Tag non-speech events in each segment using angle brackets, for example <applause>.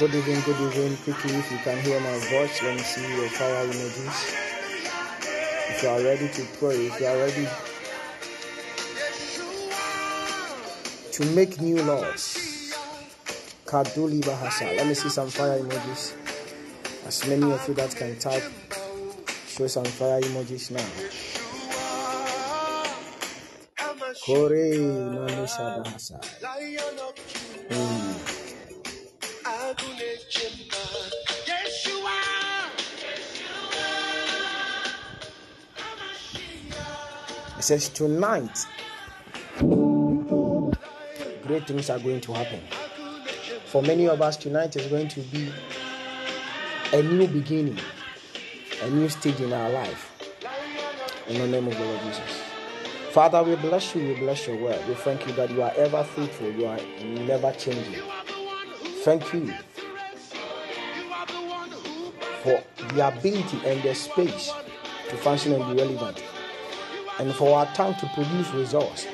Good evening, good evening. Quickly, if you can hear my voice, let me see your fire emojis. If you are ready to pray, if you are ready to make new laws, Kaduli Bahasa. Let me see some fire emojis. As many of you that can type, show some fire emojis now. Kore Manisha Bahasa. It says tonight, great things are going to happen. For many of us, tonight is going to be a new beginning, a new stage in our life. In the name of the Lord Jesus. Father, we bless you, we bless your word. We thank you that you are ever faithful, you are never changing. Thank you for the ability and the space to function and be relevant, and for our time to produce results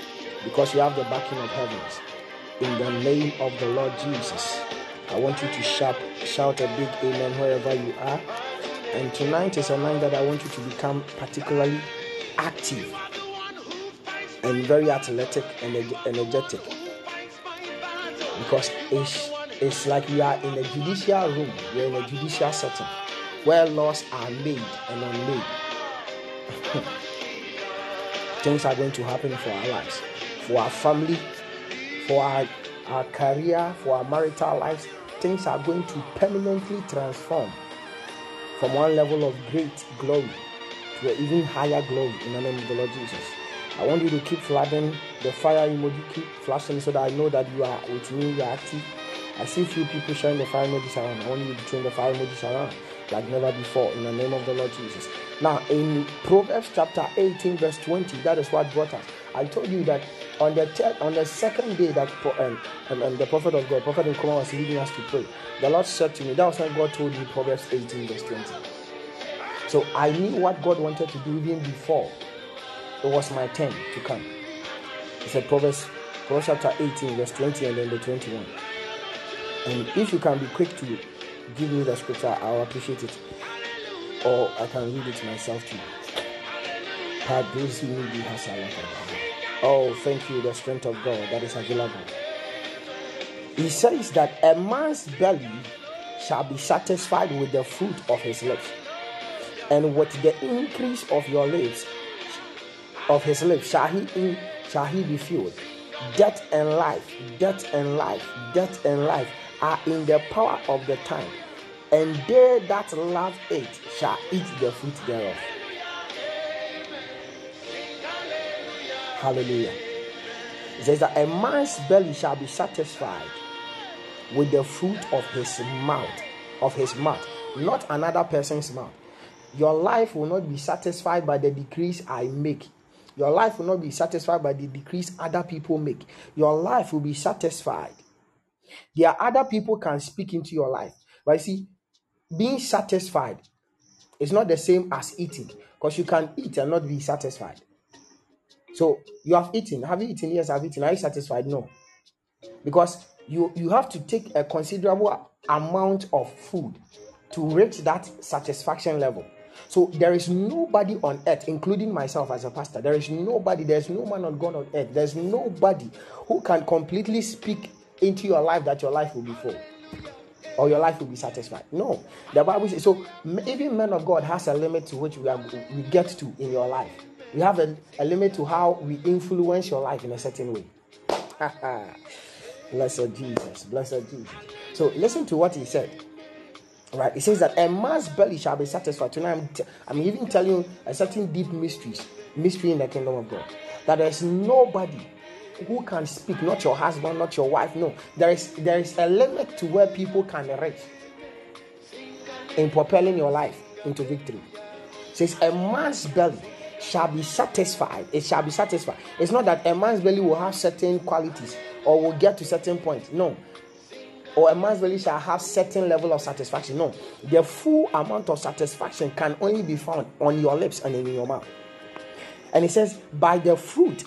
because you have the backing of heavens. In the name of the Lord Jesus, I want you to shout, shout a big amen wherever you are. And tonight is a night that I want you to become particularly active and very athletic and energetic because it's, it's like we are in a judicial room, we are in a judicial setting where laws are made and unmade. <laughs> Things are going to happen for our lives, for our family, for our, our career, for our marital lives. Things are going to permanently transform from one level of great glory to an even higher glory in the name of the Lord Jesus. I want you to keep flooding the fire emoji, keep flashing so that I know that you are with me, you are active. I see few people sharing the fire emojis around. I want you to turn the fire emojis around like never before in the name of the Lord Jesus. Now, in Proverbs chapter 18, verse 20, that is what brought us. I told you that on the third, on the second day that um, um, um, the prophet of God, Prophet Nkrumah was leading us to pray, the Lord said to me, that was when God told me Proverbs 18, verse 20. So I knew what God wanted to do even before it was my turn to come. He said Proverbs, Proverbs chapter 18, verse 20, and then the 21. And if you can be quick to give me the scripture, I'll appreciate it. or I can read it myself Nidi Hasalakaba. Oh, thank you, the strength of God that is available. He says that a man's belly shall be satisfied with the fruit of his lips, and with the increase of your lips, of his lips, shall he in, shall he be filled. Death and life, death and life, death and life are in the power of the time, and they that love it shall eat the fruit thereof. Hallelujah. It says that a man's belly shall be satisfied with the fruit of his mouth, of his mouth, not another person's mouth. Your life will not be satisfied by the decrees I make. Your life will not be satisfied by the decrees other people make. Your life will be satisfied. There are other people can speak into your life. But you see, being satisfied is not the same as eating because you can eat and not be satisfied. So you have eaten. Have you eaten? Yes, I've eaten. Are you satisfied? No. Because you you have to take a considerable amount of food to reach that satisfaction level. So there is nobody on earth, including myself as a pastor. There is nobody, there's no man on God on earth. There's nobody who can completely speak into your life that your life will be full or your life will be satisfied. No, the Bible says so. Even men of God has a limit to which we are we get to in your life. We have a, a limit to how we influence your life in a certain way. <laughs> blessed Jesus, blessed Jesus. So listen to what he said. Right, it says that a man's belly shall be satisfied. Tonight, I'm, t- I'm even telling you a certain deep mysteries, mystery in the kingdom of God. That there's nobody who can speak, not your husband, not your wife. No, there is there is a limit to where people can reach in propelling your life into victory. It says a man's belly shall be satisfied. It shall be satisfied. It's not that a man's belly will have certain qualities or will get to certain point. No, or a man's belly shall have certain level of satisfaction. No, the full amount of satisfaction can only be found on your lips and in your mouth. And it says, by the fruit,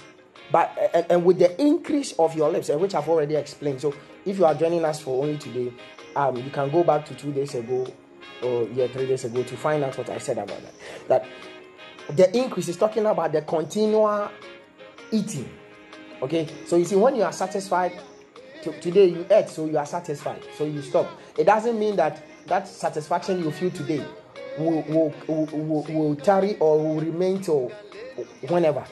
by and, and with the increase of your lips, which I've already explained. So if you are joining us for only today, um, you can go back to two days ago or yeah, three days ago to find out what I said about that. That the increase is talking about the continual eating. Okay, so you see, when you are satisfied, to, today you ate, so you are satisfied, so you stop. It doesn't mean that that satisfaction you feel today will will, will, will, will tarry or will remain till whenever.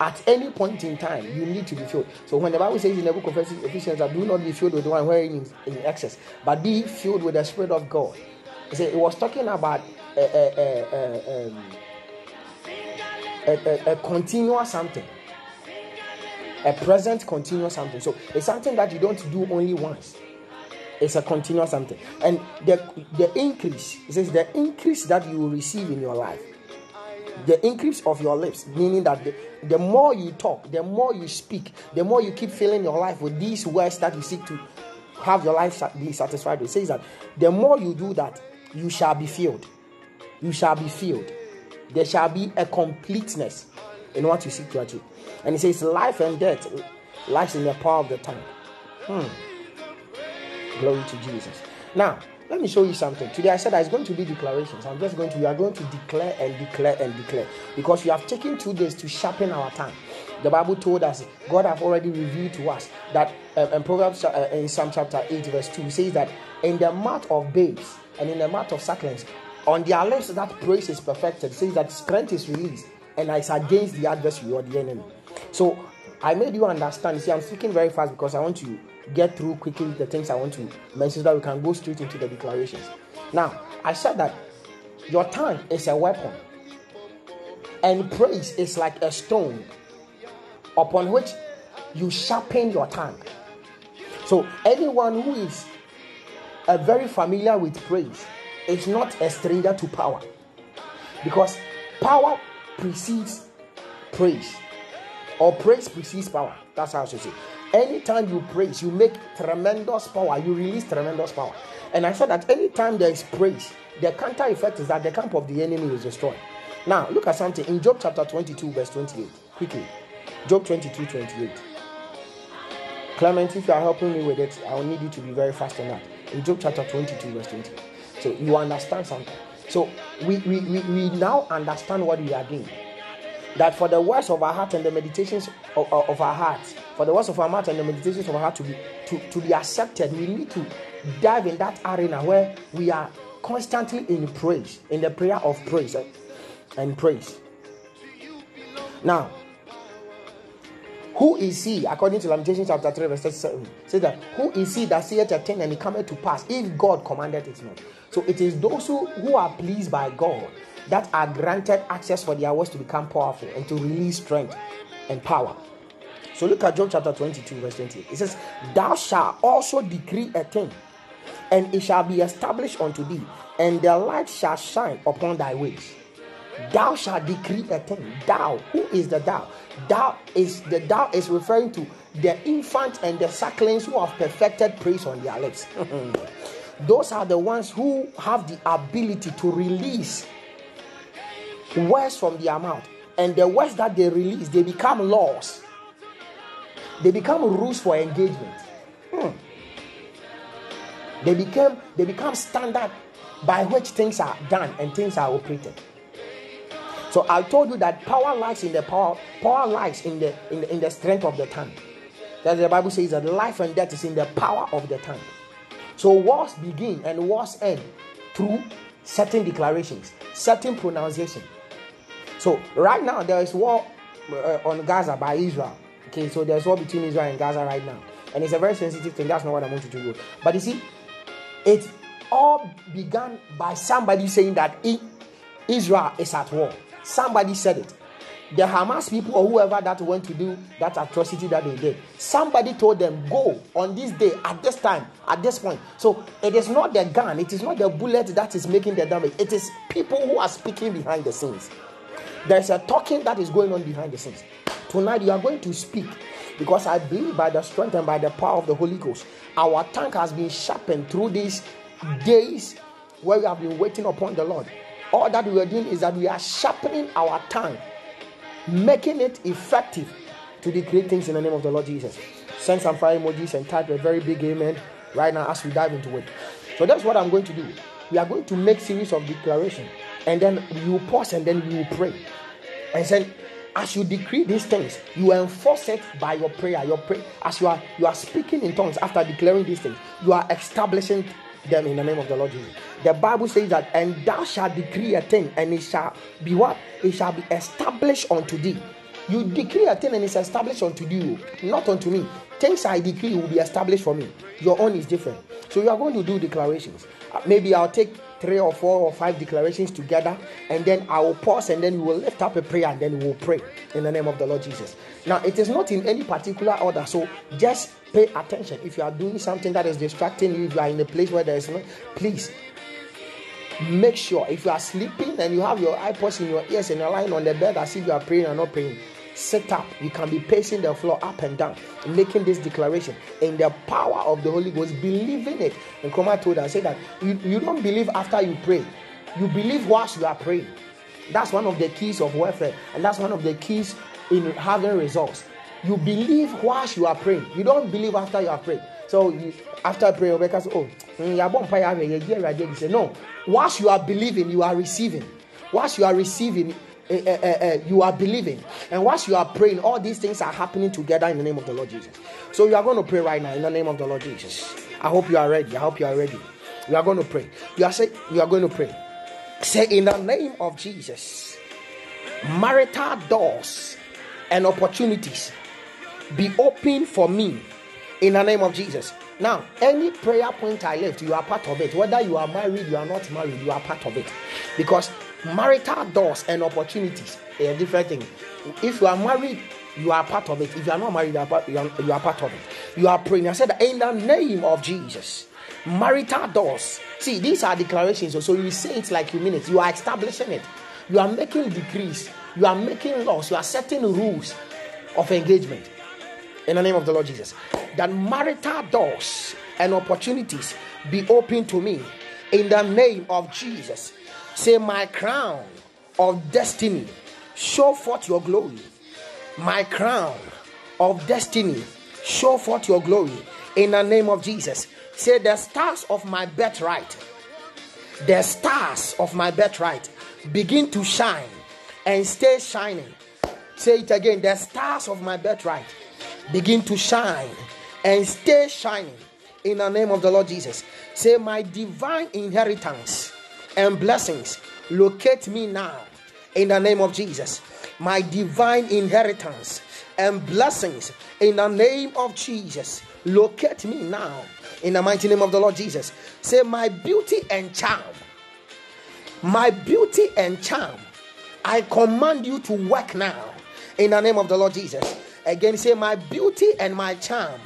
At any point in time, you need to be filled. So when the Bible says in the book of Ephesians that do not be filled with the wine wherein in, in excess, but be filled with the Spirit of God. It it was talking about a, a, a, a, um, a, a, a continuous something a present continuous something. So it's something that you don't do only once. It's a continuous something. And the the increase, it says the increase that you will receive in your life. The increase of your lips, meaning that the, the more you talk, the more you speak, the more you keep filling your life with these words that you seek to have your life be satisfied with. It says that the more you do that, you shall be filled. You shall be filled. There shall be a completeness in what you seek to achieve. And it says, life and death lies in the power of the tongue. Hmm. Glory to Jesus. Now, let me show you something. Today I said that it's going to be declarations. I'm just going to, we are going to declare and declare and declare because we have taken two days to sharpen our tongue. The Bible told us, God have already revealed to us that uh, in Proverbs uh, in Psalm chapter 8, verse 2, it says that in the mouth of babes and in the mouth of sucklings, on their lips that praise is perfected, says that strength is released and it's against the adversary or the enemy. So I made you understand. You see, I'm speaking very fast because I want to get through quickly the things I want to mention so that we can go straight into the declarations. Now, I said that your tongue is a weapon, and praise is like a stone upon which you sharpen your tongue. So, anyone who is uh, very familiar with praise is not a stranger to power because power precedes praise or praise precedes power. That's how I should say. Anytime you praise, you make tremendous power, you release tremendous power. And I said that anytime there is praise, the counter effect is that the camp of the enemy is destroyed. Now, look at something in Job chapter 22, verse 28. Quickly. Job 22, 28. Clement, if you are helping me with it, I will need you to be very fast on that. In Job chapter 22, verse 28. So you understand something. So we, we, we, we now understand what we are doing. That for the words of our heart and the meditations of, of, of our hearts, for the words of our mouth and the meditations of our heart to be to, to be accepted, we need to dive in that arena where we are constantly in praise, in the prayer of praise and, and praise. Now, who is he, according to Lamentations chapter 3, verse 7, says that who is he that saith a thing and it cometh to pass if God commanded it not? So it is those who, who are pleased by God that are granted access for their words to become powerful and to release strength and power. So look at Job chapter 22, verse 28. It says, Thou shalt also decree a thing, and it shall be established unto thee, and the light shall shine upon thy ways. Thou shalt decree a thing. Thou, who is the thou? Thou is the thou is referring to the infant and the sucklings who have perfected praise on their lips. <laughs> Those are the ones who have the ability to release words from their mouth, and the words that they release they become laws. They become rules for engagement. Hmm. They become they become standard by which things are done and things are operated. So I told you that power lies in the power, power lies in the in the, in the strength of the tongue. That the Bible says that life and death is in the power of the tongue. So wars begin and wars end through certain declarations, certain pronunciation. So right now there is war uh, on Gaza by Israel. Okay, so there's war between Israel and Gaza right now, and it's a very sensitive thing. That's not what I want to do. But you see, it all began by somebody saying that Israel is at war. Somebody said it. The Hamas people or whoever that went to do that atrocity that they did, somebody told them, Go on this day, at this time, at this point. So it is not the gun, it is not the bullet that is making the damage, it is people who are speaking behind the scenes. There's a talking that is going on behind the scenes. Tonight, you are going to speak because I believe by the strength and by the power of the Holy Ghost, our tongue has been sharpened through these days where we have been waiting upon the Lord. All that we are doing is that we are sharpening our tongue, making it effective to decree things in the name of the Lord Jesus. Send some fire emojis and type a very big amen right now as we dive into it. So that's what I'm going to do. We are going to make series of declaration, and then we will pause and then we will pray. And then as you decree these things, you enforce it by your prayer. Your pray as you are you are speaking in tongues after declaring these things, you are establishing them in the name of the Lord Jesus. The Bible says that, and thou shalt decree a thing, and it shall be what? It shall be established unto thee. You decree a thing and it's established unto you, not unto me. Things I decree will be established for me. Your own is different. So you are going to do declarations. Uh, Maybe I'll take three or four or five declarations together, and then I will pause, and then we will lift up a prayer, and then we will pray in the name of the Lord Jesus. Now, it is not in any particular order, so just pay attention. If you are doing something that is distracting you, if you are in a place where there is no, please make sure if you are sleeping and you have your iPods in your ears and you're lying on the bed as if you are praying or not praying, sit up. You can be pacing the floor up and down, making this declaration in the power of the Holy Ghost, believing it. Nkrumah told us, say that you, you don't believe after you pray, you believe whilst you are praying. That's one of the keys of warfare, and that's one of the keys in having results. You believe whilst you are praying. You don't believe after you are praying. So you, after prayer, Rebecca says, "Oh, mm, yeah, bon, fire, yeah, yeah, yeah, yeah." He said, "No. Whilst you are believing, you are receiving. Whilst you are receiving, eh, eh, eh, eh, you are believing, and whilst you are praying, all these things are happening together in the name of the Lord Jesus. So you are going to pray right now in the name of the Lord Jesus. I hope you are ready. I hope you are ready. You are going to pray. You are say you are going to pray. Say in the name of Jesus, marital doors and opportunities be open for me in the name of Jesus. Now, any prayer point I left, you are part of it. Whether you are married, you are not married, you are part of it. Because marital doors and opportunities a different thing. If you are married, you are part of it. If you are not married, you are part, you are, you are part of it. You are praying. I said, in the name of Jesus, marital doors. See, these are declarations. So you say it like you mean it. You are establishing it. You are making decrees. You are making laws. You are setting rules of engagement in the name of the Lord Jesus. That marital doors and opportunities be open to me in the name of Jesus. Say, My crown of destiny, show forth your glory. My crown of destiny, show forth your glory in the name of Jesus. Say, The stars of my birthright the stars of my birthright begin to shine and stay shining. Say it again the stars of my birthright begin to shine and stay shining in the name of the Lord Jesus. Say, My divine inheritance and blessings locate me now in the name of Jesus. My divine inheritance and blessings in the name of Jesus locate me now in the mighty name of the Lord Jesus. Say, My beauty and charm, my beauty and charm, I command you to work now in the name of the Lord Jesus. Again, say, My beauty and my charm,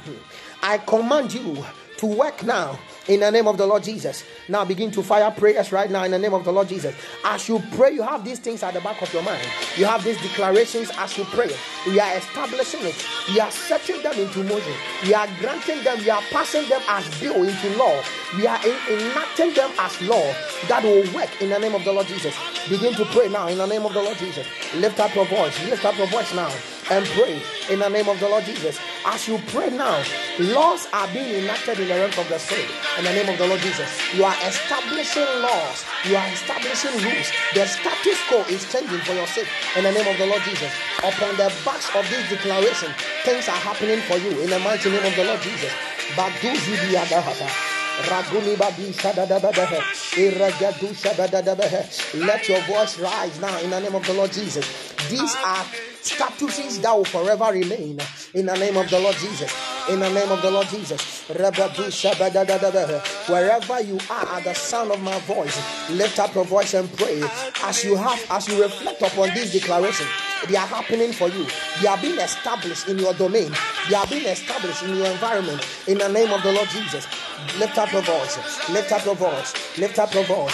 I command you to work now in the name of the Lord Jesus. Now begin to fire prayers right now in the name of the Lord Jesus. As you pray, you have these things at the back of your mind. You have these declarations as you pray. We are establishing it. We are setting them into motion. We are granting them. We are passing them as bill into law. We are enacting them as law that will work in the name of the Lord Jesus. Begin to pray now in the name of the Lord Jesus. Lift up your voice. Lift up your voice now and pray in the name of the Lord Jesus. As you pray now, laws are being enacted in the realm of the spirit in the name of the Lord Jesus. You are establishing laws, you are establishing rules. The status quo is changing for your sake in the name of the Lord Jesus. Upon the backs of this declaration, things are happening for you in the mighty name of the Lord Jesus. Let your voice rise now in the name of the Lord Jesus. These are statuses that will forever remain in the name of the Lord Jesus. In the name of the Lord Jesus. Wherever you are at the sound of my voice, lift up your voice and pray as you have as you reflect upon this declaration. They are happening for you. They are being established in your domain. They are being established in your environment. In the name of the Lord Jesus. Lift up your voice. Lift up your voice. Lift up your voice.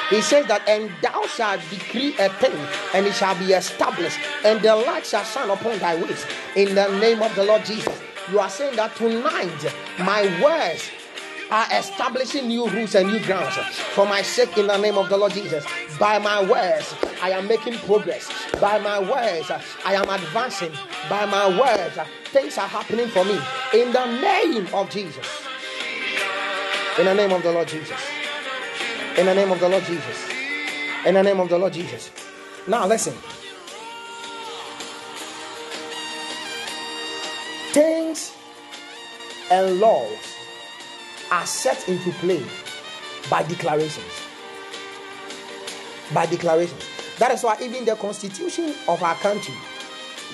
he says that, and thou shalt decree a thing, and it shall be established, and the light shall shine upon thy ways. In the name of the Lord Jesus, you are saying that tonight, my words are establishing new rules and new grounds for my sake in the name of the Lord Jesus. By my words, I am making progress. By my words, I am advancing. By my words, things are happening for me in the name of Jesus. In the name of the Lord Jesus. In the name of the Lord Jesus. In the name of the Lord Jesus. Now listen. Things and laws are set into play by declarations. By declarations. That is why even the constitution of our country,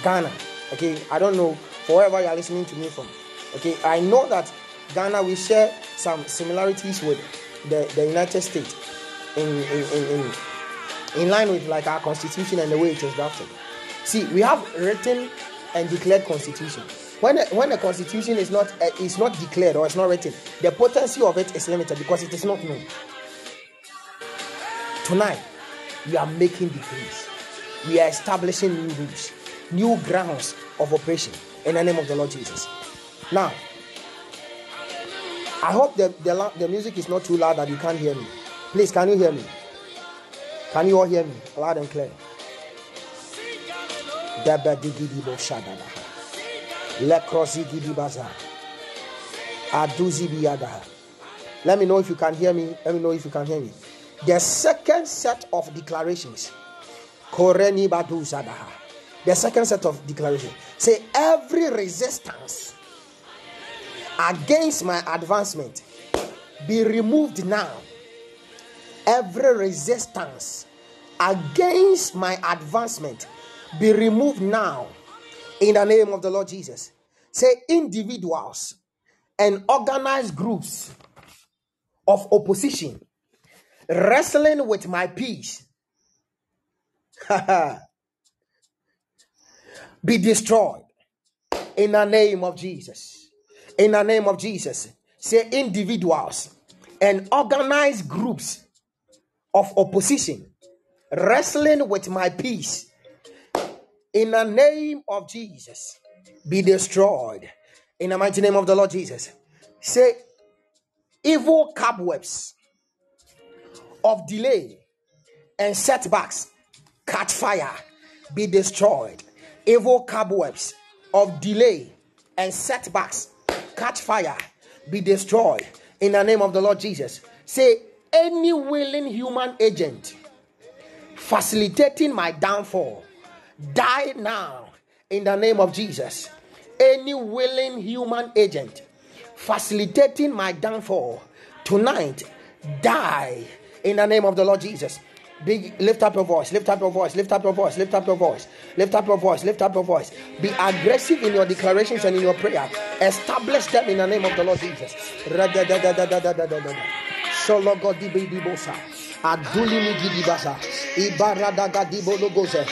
Ghana, okay, I don't know wherever you are listening to me from. Okay, I know that Ghana we share some similarities with the, the United States in in, in, in in line with like our constitution and the way it is drafted. See, we have written and declared constitution. When a, when a constitution is not uh, is not declared or it's not written, the potency of it is limited because it is not known. Tonight, we are making decrees. We are establishing new rules, new grounds of operation in the name of the Lord Jesus. Now, I hope the, the, the music is not too loud that you can't hear me. Please, can you hear me? Can you all hear me loud and clear? Digidi baza. Aduzi. Let me know if you can hear me. Let me know if you can hear me. The second set of declarations. The second set of declarations. Say every resistance against my advancement be removed now. Every resistance against my advancement be removed now in the name of the Lord Jesus. Say individuals and organized groups of opposition wrestling with my peace <laughs> be destroyed in the name of Jesus. In the name of Jesus. Say individuals and organized groups of opposition wrestling with my peace, in the name of Jesus, be destroyed. In the mighty name of the Lord Jesus. Say, evil cobwebs of delay and setbacks catch fire, be destroyed. Evil cobwebs of delay and setbacks catch fire, be destroyed. In the name of the Lord Jesus. Say, any willing human agent facilitating my downfall, die now in the name of Jesus. Any willing human agent facilitating my downfall tonight, die in the name of the Lord Jesus. Big, lift up your voice, lift up your voice, lift up your voice, lift up your voice, lift up your voice, lift up your voice. Be aggressive in your declarations and in your prayer. Establish them in the name of the Lord Jesus. Solo God di Adulimi Gidibasa. Ibaradaga di Bologoze.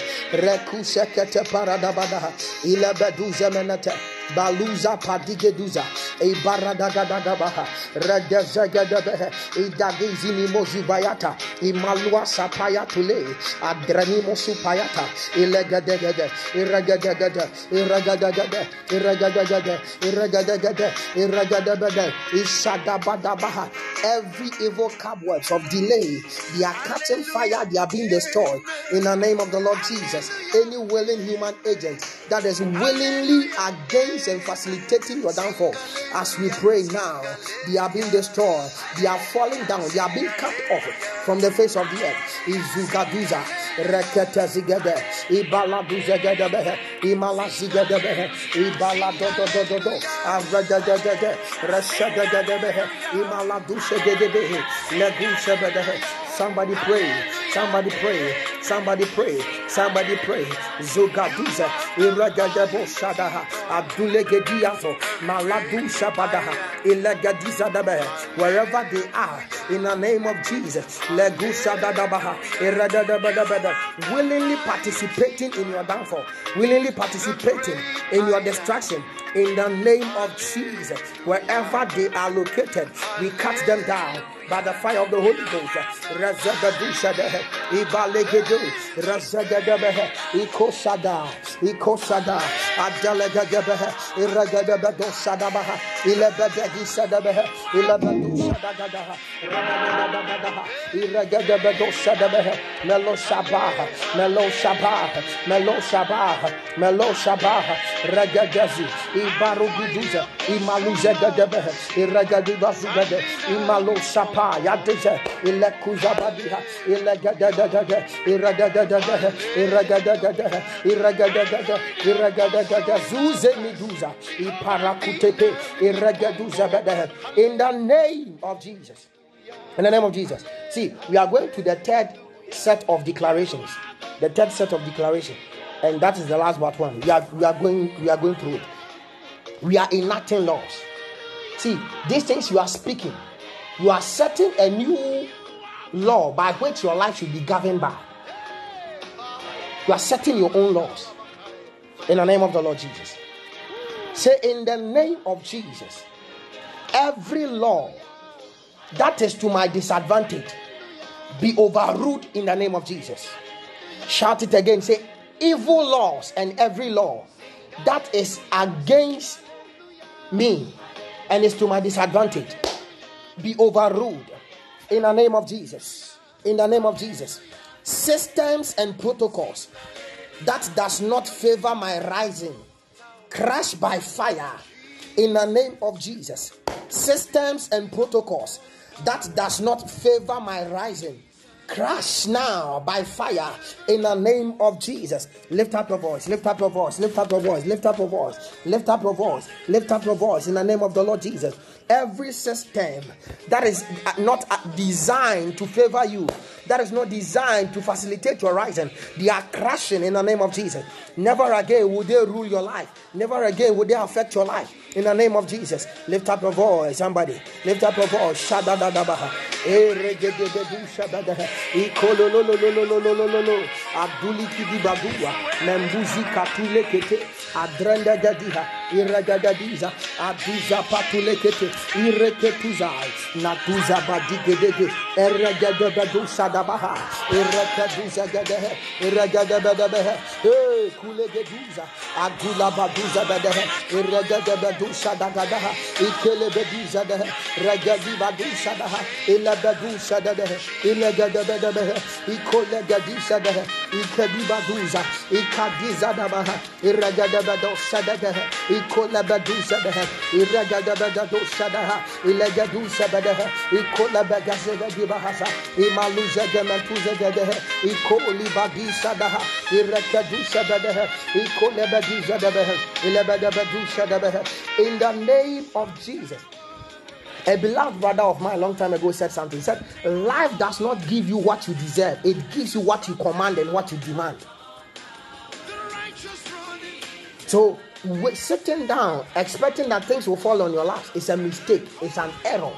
Rekuse kete parada badaha. Ile beduze menete. Baluza padigeduza. Ibarada gada gabaha. Redezegedebehe. Idagizini mozubayata. Imalua sapaya tule. Adrenimo supayata. Ilegedegede. Iregedegede. Iregedegede. Iregedegede. Iregedegede. Iregedegede. Ishadabadabaha. Every evil cobwebs of delay, they are catching fire, they are being destroyed in the name of the Lord Jesus. Any willing human agent that is willingly against and facilitating your downfall, as we pray now, they are being destroyed, they are falling down, they are being cut off from the face of the earth. Izugaduza, rekete zigede, ibala duzegede behe, imala zigede behe, ibala do do do do do, avregedegede, reshegede behe, imala dusegede behe, legusebede. Somebody pray, somebody pray, Somebody pray. Somebody pray. Zogaduza. Iragadaboshadaha. Abdulegediazo. Maladu badaha wherever they are, in the name of Jesus, willingly participating in your downfall, willingly participating in your destruction, in the name of Jesus, wherever they are located, we cut them down by the fire of the Holy Ghost. Radisa Dabeha, Ilabadusa Dagadaha, Radadaha, Iragadabadosa Dabeha, Melo Shabaha, Melo Shabaha, Melo Shabaha, Melo Shabaha, Ragadazi, Ibaruguduza, Imaluza Gadabeha, Iragadibazugade, Imalo Shapa, Yadiza, Ilakuzabadiha, Ilagadadada, Iragadadada, Iragadadada, Iragadadada, Iragadadada, Zuze Miduza, Iparakutepe, Iragaduza in the name of Jesus. In the name of Jesus. See, we are going to the third set of declarations. The third set of declaration. And that is the last but one. We are we are going we are going through it. We are enacting laws. See, these things you are speaking, you are setting a new law by which your life should be governed by. You are setting your own laws in the name of the Lord Jesus. Say, in the name of Jesus, every law that is to my disadvantage be overruled in the name of Jesus. Shout it again. Say, evil laws and every law that is against me and is to my disadvantage be overruled in the name of Jesus. In the name of Jesus. Systems and protocols that does not favor my rising crash by fire in the name of Jesus. Systems and protocols that does not favor my rising crash now by fire in the name of Jesus. Lift up your voice, lift up your voice, lift up your voice, lift up your voice, lift up your voice, lift up your voice in the name of the Lord Jesus. Every system that is not designed to favor you, that is not designed to facilitate your rising, they are crashing in the name of Jesus. Never again will they rule your life, never again will they affect your life in the name of Jesus. Lift up your voice, somebody, lift up your voice. Shadadadabaha. Eregedebedu shadadaha. Ikolololololololololo. Abduli kidibadua. Membuzi katule kete. Iragadiza aduza patulekete ireketuza natuza badigedege eregedebedusadabaha irekeduzagedehe iregedebedebehe Eh, kulegeduza agulabaduzabedehe iregedebedusadagadaha ikelebeduzadehe regedibadusadaha ilebedusadedehe ilegedebedebehe ikolegedisadehe ikedibaduza ikadizadabaha iregedebedosadedehe ikolebeduzadehe iregedebededosadeha ilegedusabedehe ikolebegazegedibahasa imaluzegementuzegedehe ikolibadisadaha irekedusabedehe ikolebedizadebehe ilebedebedusadebehe in the name of Jesus a beloved brother of mine a long time ago said something. He said, Life does not give you what you deserve, it gives you what you command and what you demand. So, wa- sitting down, expecting that things will fall on your lap is a mistake, it's an error.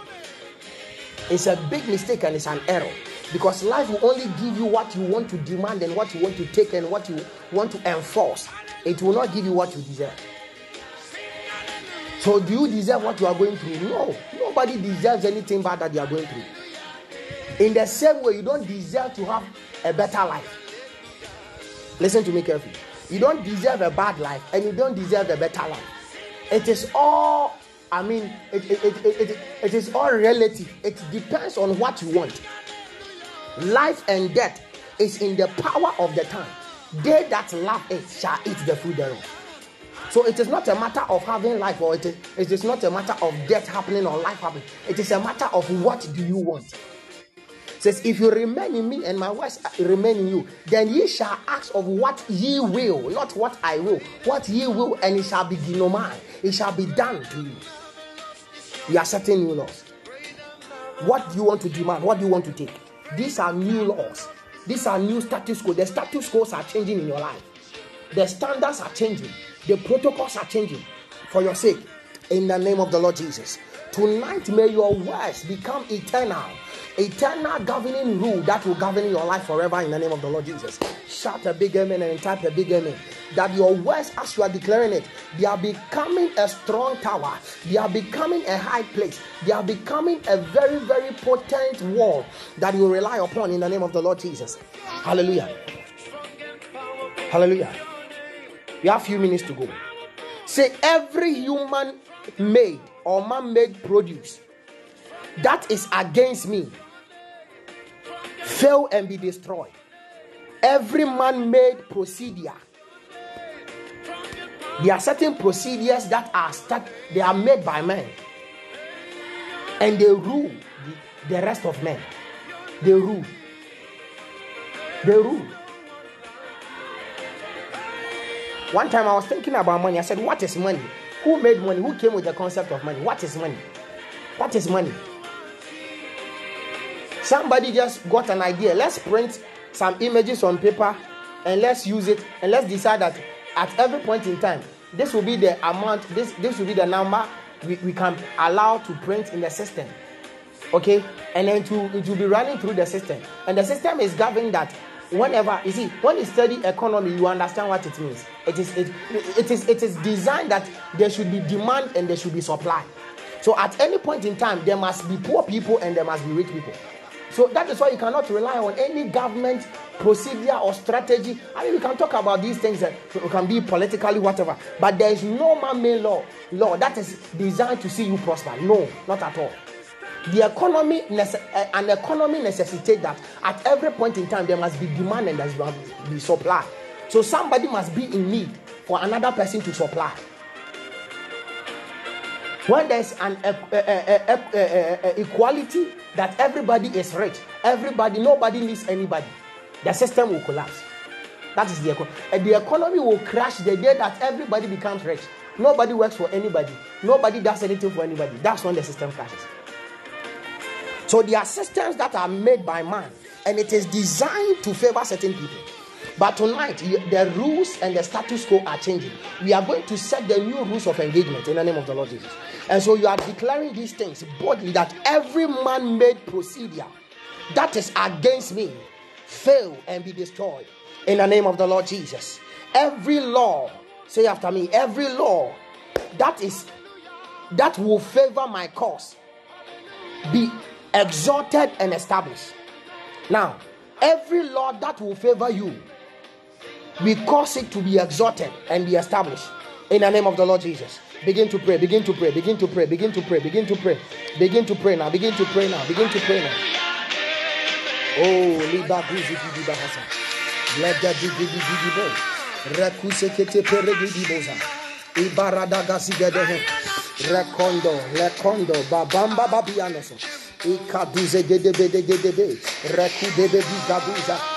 It's a big mistake and it's an error because life will only give you what you want to demand and what you want to take and what you want to enforce. It will not give you what you deserve. So, do you deserve what you are going through? No, nobody deserves anything bad that you are going through. In the same way, you don't deserve to have a better life. Listen to me carefully. You don't deserve a bad life and you don't deserve a better life. It is all, I mean, it, it, it, it, it, is all relative. It depends on what you want. Life and death is in the power of the tongue. They that love it shall eat the fruit thereof. So it is not a matter of having life or it is, it is not a matter of death happening or life happening. It is a matter of what do you want. Says, if you remain in me and my words remain in you, then ye shall ask of what ye will, not what I will. What ye will, and it shall be ginomai. It shall be done to you. We are setting new laws. What do you want to demand? What do you want to take? These are new laws. These are new status quo. The status quos are changing in your life. The standards are changing. The protocols are changing for your sake. In the name of the Lord Jesus. Tonight, may your words become eternal. Eternal governing rule that will govern your life forever in the name of the Lord Jesus. Shout a big amen and type a big amen. That your words, as you are declaring it, they are becoming a strong tower. They are becoming a high place. They are becoming a very, very potent wall that you rely upon in the name of the Lord Jesus. Hallelujah. Hallelujah. We have few minutes to go. Say every human made or man made produce that is against me fail and be destroyed. Every man made procedure. There are certain procedures that are stuck, they are made by men and they rule the, the rest of men. They rule. They rule. One time I was thinking about money. I said, What is money? Who made money? Who came with the concept of money? What is money? What is money? Somebody just got an idea. Let's print some images on paper and let's use it and let's decide that at every point in time, this will be the amount, this, this will be the number we, we can allow to print in the system. Okay? And then to, it will be running through the system. And the system is governed that whenever you see when you study economy you understand what it means it is it, it is it is designed that there should be demand and there should be supply so at any point in time there must be poor people and there must be rich people so that is why you cannot rely on any government procedure or strategy. I mean we can talk about these things eh, that can be politically whatever but there is no man-made law law that is designed to see you prosper. No not at all. The economy uh, an economy necessitates that at every point in time there must be demand and there must be supply. So somebody must be in need for another person to supply. When there's an e- e- e- e- e- e- e- equality that everybody is rich. Everybody nobody needs anybody. The system will collapse. That is the economy the economy will crash the day that everybody becomes rich. Nobody works for anybody. Nobody does anything for anybody. That's when the system crashes. So there are systems that are made by man, and it is designed to favor certain people. But tonight, the rules and the status quo are changing. We are going to set the new rules of engagement in the name of the Lord Jesus. And so you are declaring these things boldly that every man-made procedure that is against me fail and be destroyed in the name of the Lord Jesus. Every law, say after me, every law that is that will favor my cause be exalted and established. Now, every law that will favor you, we cause it to be exalted and be established in the name of the Lord Jesus. Begin to pray, begin to pray, begin to pray, begin to pray, begin to pray, begin to pray now, begin to pray now, begin to pray now. Oh, liba bahasa. Lega di gidi gidi bo. Rekuse kete pere gidi boza. Ibarada gasi gedehe. Rekondo, lekondo, babamba babianoso. Ikaduze gede bede gede be. Reku debe di gabuza.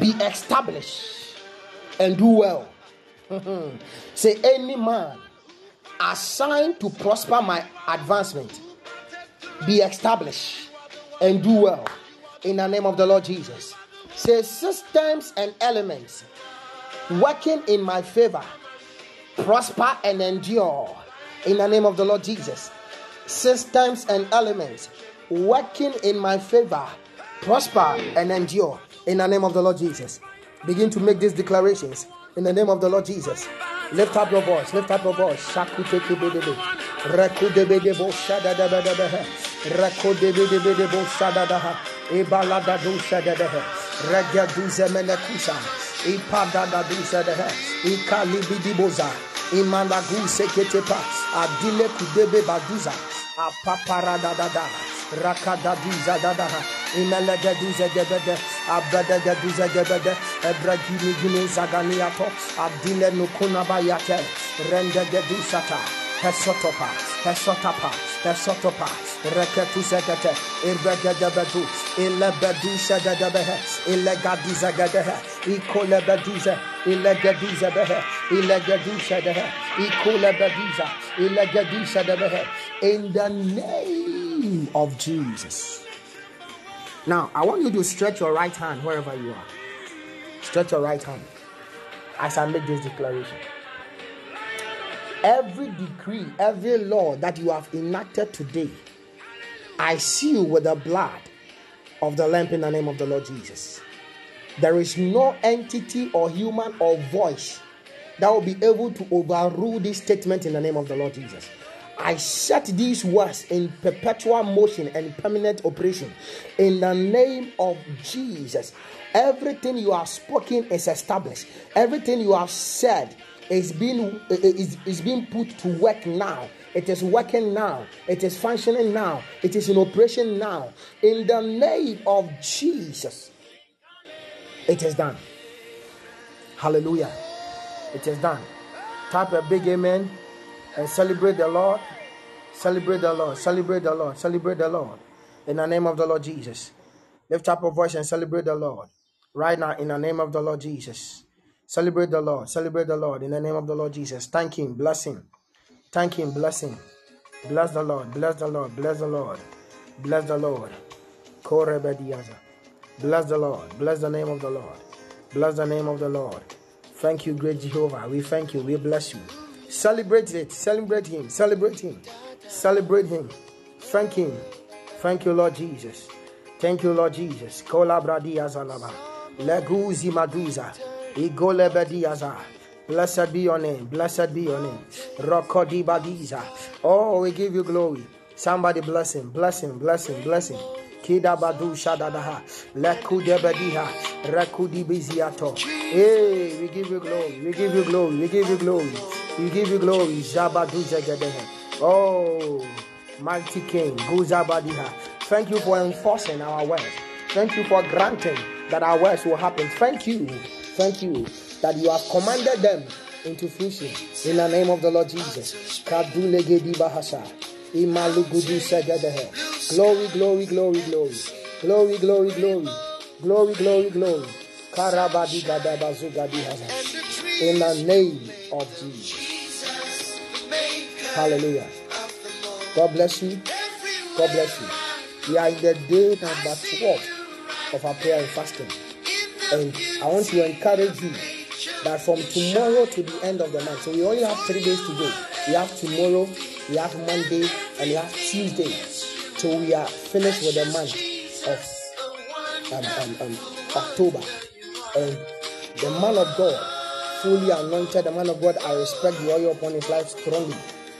be established and do well. <laughs> Say, any man assigned to prosper my advancement be established and do well in the name of the Lord Jesus. Say, systems and elements working in my favor prosper and endure in the name of the Lord Jesus. Systems and elements working in my favor prosper and endure in the name of the Lord Jesus. Begin to make these declarations in the name of the Lord Jesus. Lift up your voice, lift up your voice. Adile kudebe baduza. Apapara da da da. Rakada duza da da ha. Imele de duze debede. Abede de duze debede. Ebragini gine zaganiato. Adile nukuna bayate. Rende de dusata. Hesotopa. Hesotapa. Hesotopa. Reketu segete. Irbegedebedu. Ilebedu segedebehe. Ilegadize gedehe. Ikolebeduze. Ilegedize behe. Ilegedu sedehe. In the name of Jesus. Now, I want you to stretch your right hand wherever you are. Stretch your right hand as I make this declaration. Every decree, every law that you have enacted today, I seal with the blood of the Lamb in the name of the Lord Jesus. There is no entity or human or voice that will be able to overrule this statement in the name of the Lord Jesus. I set these words in perpetual motion and permanent operation in the name of Jesus. Everything you have spoken is established. Everything you have said is being is, is being put to work now. It is working now. It is functioning now. It is in operation now. In the name of Jesus, it is done. Hallelujah. It is done. Type a big amen and celebrate the Lord. Celebrate the Lord. Celebrate the Lord. Celebrate the Lord. In the name of the Lord Jesus. Lift up your voice and celebrate the Lord. Right now, in the name of the Lord Jesus. Celebrate the Lord. Celebrate the Lord. In the name of the Lord Jesus. Thank Him. Bless Him. Thank Him. Bless Him. Bless the Lord. Bless the Lord. Bless the Lord. Bless the Lord. Korebediaza. Bless the Lord. Bless the name of the Lord. Bless the name of the Lord. Thank you, great Jehovah. We thank you. We bless you. Celebrate it. Celebrate Him. Celebrate Him. Celebrate Him. Thank Him. Thank you, Lord Jesus. Thank you, Lord Jesus. Kola bradiaza laba. Leguzi maduza. Igole bediaza. Blessed be your name. Blessed be your name. Rokodi badiza. Oh, we give you glory. Somebody bless him. Bless him. Bless him. Bless him. Kida badu shadadaha. Lekude bediha. Rekudi biziato. Hey, we give you glory. We give you glory. We give you glory. We give you glory. Zabadu zegedehe. Oh, mighty King. Guzabadiha. Thank you for enforcing our words. Thank you for granting that our words will happen. Thank you. Thank you that you have commanded them into fruition. In the name of the Lord Jesus. Glory, glory, glory, glory. Glory, glory, glory. Glory, glory, glory. Karabadi gadabazugadi haza. In the name of Jesus. Hallelujah. God bless you. God bless you. We are in the day number 12 of our prayer and fasting. And I want to encourage you that from tomorrow to the end of the month, so we only have three days to go. We have tomorrow, we have Monday, and we have Tuesday. So we are finished with the month of um, um, um, October. And the man of God, fully anointed, the man of God, I respect the oil upon his life strongly.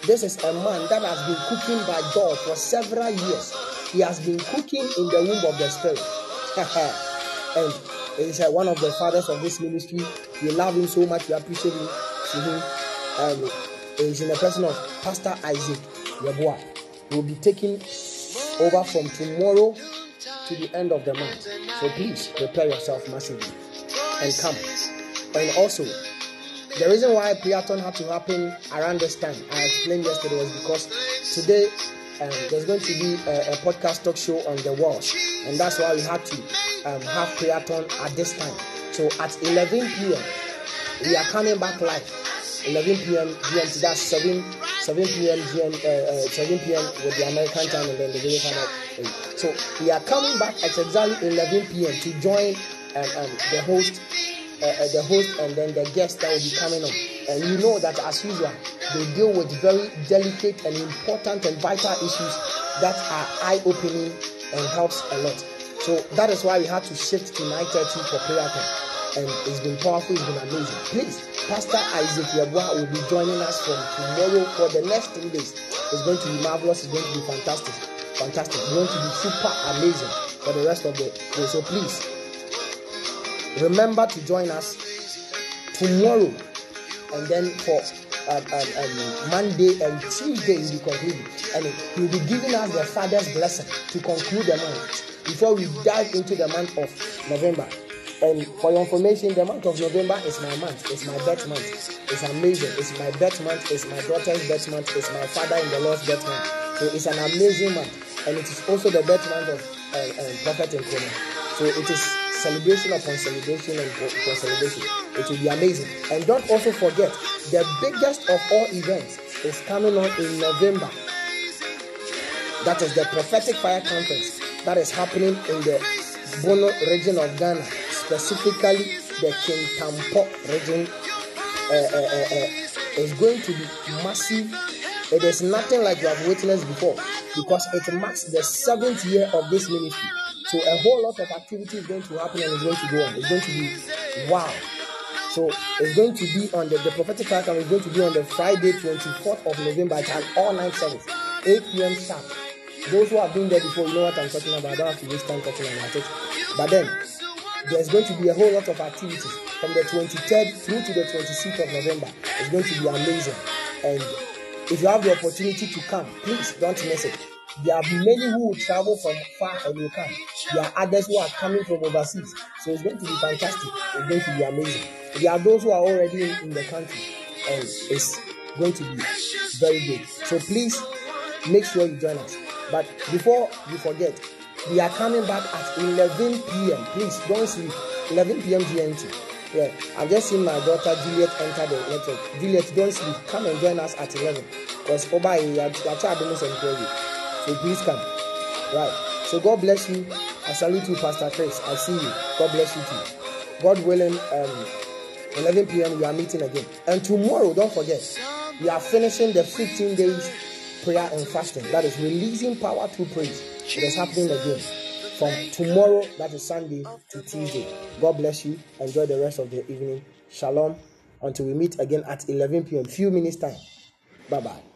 This is a man that has been cooking by God for several years. He has been cooking in the womb of the Spirit. <laughs> and he's uh, one of the fathers of this ministry. We love him so much. We appreciate him. To him. Um, he's in the person of Pastor Isaac Yeboah. He will be taking over from tomorrow to the end of the month. So please prepare yourself massively and come. And also, the reason why Prayerthon had to happen around this time, I explained yesterday, was because today um, there's going to be a, a podcast talk show on the walls, and that's why we had to um, have Prayerthon at this time. So at 11 p.m., we are coming back live. 11 p.m. GMT, that's 7 7 p.m. GM, uh, uh, 7 p.m. with the American time and then the video time at 8. So we are coming back at exactly 11 p.m. to join um, um, the host uh, uh, the host and then the guest that will be coming on. And you know that as usual, they deal with very delicate and important and vital issues that are eye-opening and helps a lot. So that is why we had to shift to 9:30 for prayer time. And it's been powerful, it's been amazing. Please, Pastor Isaac Yeboah will be joining us from tomorrow for the next three days. It's going to be marvelous, it's going to be fantastic. Fantastic. It's going to be super amazing for the rest of the day. So please remember to join us tomorrow and then for Monday and Tuesday will be concluded and he will be giving us the Father's blessing to conclude the month before we dive into the month of November. And for your information, the month of November is my month. It's my birth month. It's amazing. It's my birth month. It's my daughter's birth month. It's my father in the Lord's birth month. So it's an amazing month. And it is also the birth month of uh, uh, Prophet Nkrumah. So it is celebration upon celebration and upon celebration. It will be amazing. And don't also forget, the biggest of all events is coming on in November. That is the prophetic fire conference that is happening in the Bono region of Ghana, specifically the Kintampo region. Uh, uh, uh, uh, is going to be massive. It is nothing like you have witnessed before because it marks the seventh year of this ministry. So a whole lot of activity is going to happen and it's going to go on. It's going to be wow. So it's going to be on the, the prophetic camp is going to be on the Friday, 24th of November at an all night service, 8 p.m. sharp. Those who have been there before, you know what I'm talking about. I don't have to waste time talking about it. But then there's going to be a whole lot of activities from the 23rd through to the 26th of November. It's going to be amazing. And if you have the opportunity to come, please don't miss it. There are many who will travel from far and will come. There are others who are coming from overseas. So it's going to be fantastic. It's going to be amazing. There are those who are already in, in the country. And it's going to be very good. So please make sure you join us. But before you forget, we are coming back at 11 p.m. Please don't sleep. 11 p.m. GMT. Yeah, I've just seen my daughter Juliet enter the network. Juliet, don't sleep. Come and join us at 11. Because Oba, you're almost encouraged. So please come. Right. So God bless you. I salute you, Pastor Chris. I see you. God bless you too. God willing, um, 11 p.m. we are meeting again. And tomorrow, don't forget, we are finishing the 15 days prayer and fasting. That is releasing power through praise. It is happening again from tomorrow, that is Sunday, to Tuesday. God bless you. Enjoy the rest of the evening. Shalom. Until we meet again at 11 p.m. Few minutes time. Bye bye.